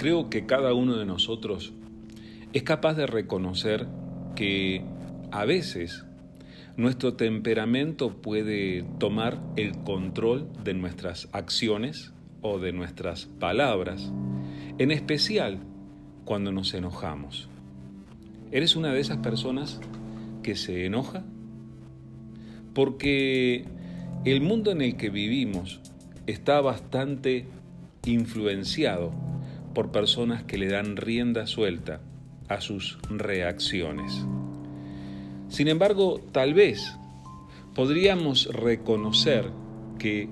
Creo que cada uno de nosotros es capaz de reconocer que a veces nuestro temperamento puede tomar el control de nuestras acciones o de nuestras palabras, en especial cuando nos enojamos. ¿Eres una de esas personas que se enoja? Porque el mundo en el que vivimos está bastante influenciado por personas que le dan rienda suelta a sus reacciones. Sin embargo, tal vez podríamos reconocer que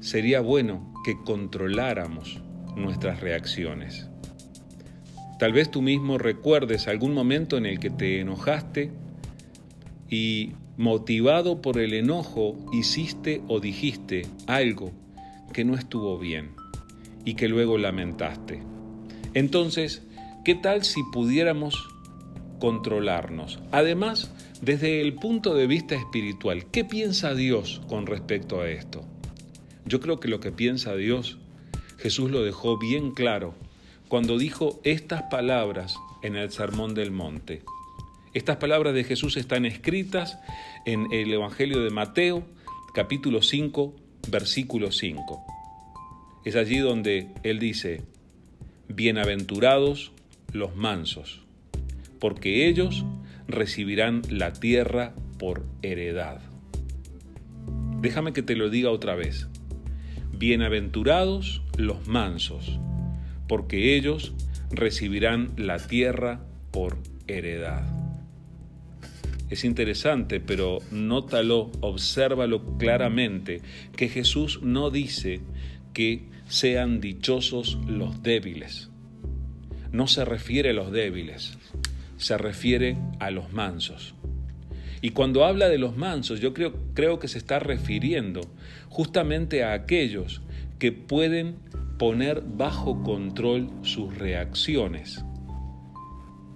sería bueno que controláramos nuestras reacciones. Tal vez tú mismo recuerdes algún momento en el que te enojaste y motivado por el enojo hiciste o dijiste algo que no estuvo bien y que luego lamentaste. Entonces, ¿qué tal si pudiéramos controlarnos. Además, desde el punto de vista espiritual, ¿qué piensa Dios con respecto a esto? Yo creo que lo que piensa Dios, Jesús lo dejó bien claro cuando dijo estas palabras en el Sermón del Monte. Estas palabras de Jesús están escritas en el Evangelio de Mateo, capítulo 5, versículo 5. Es allí donde Él dice, Bienaventurados los mansos porque ellos recibirán la tierra por heredad. Déjame que te lo diga otra vez. Bienaventurados los mansos, porque ellos recibirán la tierra por heredad. Es interesante, pero nótalo, obsérvalo claramente, que Jesús no dice que sean dichosos los débiles. No se refiere a los débiles, se refiere a los mansos. Y cuando habla de los mansos, yo creo, creo que se está refiriendo justamente a aquellos que pueden poner bajo control sus reacciones.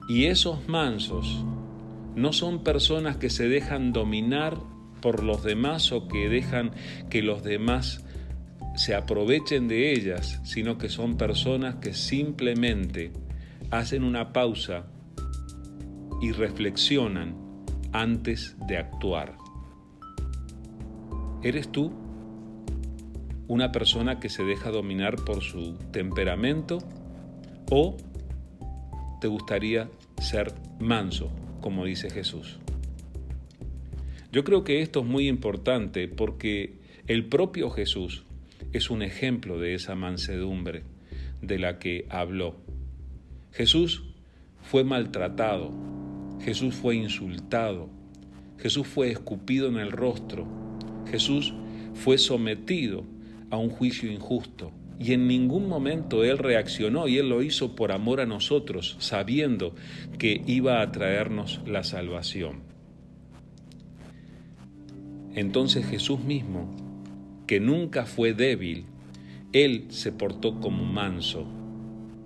Y esos mansos no son personas que se dejan dominar por los demás o que dejan que los demás se aprovechen de ellas, sino que son personas que simplemente hacen una pausa y reflexionan antes de actuar. ¿Eres tú una persona que se deja dominar por su temperamento o te gustaría ser manso, como dice Jesús? Yo creo que esto es muy importante porque el propio Jesús es un ejemplo de esa mansedumbre de la que habló. Jesús fue maltratado, Jesús fue insultado, Jesús fue escupido en el rostro, Jesús fue sometido a un juicio injusto. Y en ningún momento Él reaccionó y Él lo hizo por amor a nosotros, sabiendo que iba a traernos la salvación. Entonces Jesús mismo, que nunca fue débil, Él se portó como manso,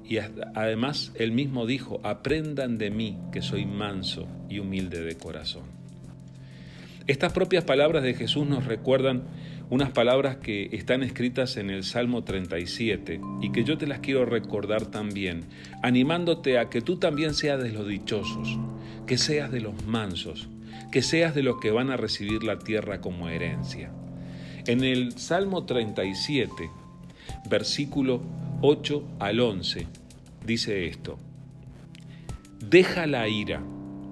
y además él mismo dijo, aprendan de mí que soy manso y humilde de corazón. Estas propias palabras de Jesús nos recuerdan unas palabras que están escritas en el Salmo 37 y que yo te las quiero recordar también, animándote a que tú también seas de los dichosos, que seas de los mansos, que seas de los que van a recibir la tierra como herencia. En el Salmo 37, versículo 8 al 11, dice esto. Deja la ira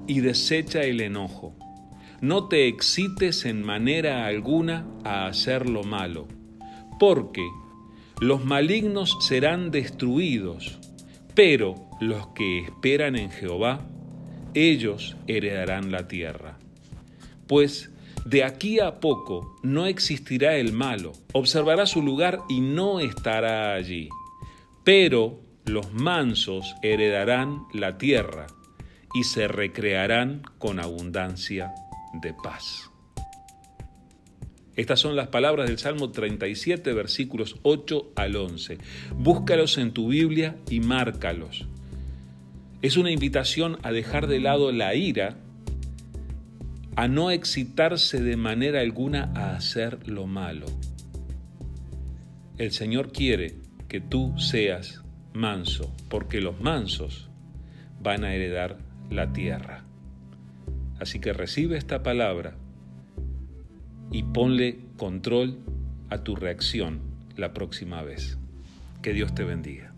y desecha el enojo. No te excites en manera alguna a hacer lo malo, porque los malignos serán destruidos, pero los que esperan en Jehová, ellos heredarán la tierra. Pues de aquí a poco no existirá el malo, observará su lugar y no estará allí pero los mansos heredarán la tierra y se recrearán con abundancia de paz. Estas son las palabras del Salmo 37, versículos 8 al 11. Búscalos en tu Biblia y márcalos. Es una invitación a dejar de lado la ira a no excitarse de manera alguna a hacer lo malo. El Señor quiere que tú seas manso, porque los mansos van a heredar la tierra. Así que recibe esta palabra y ponle control a tu reacción la próxima vez. Que Dios te bendiga.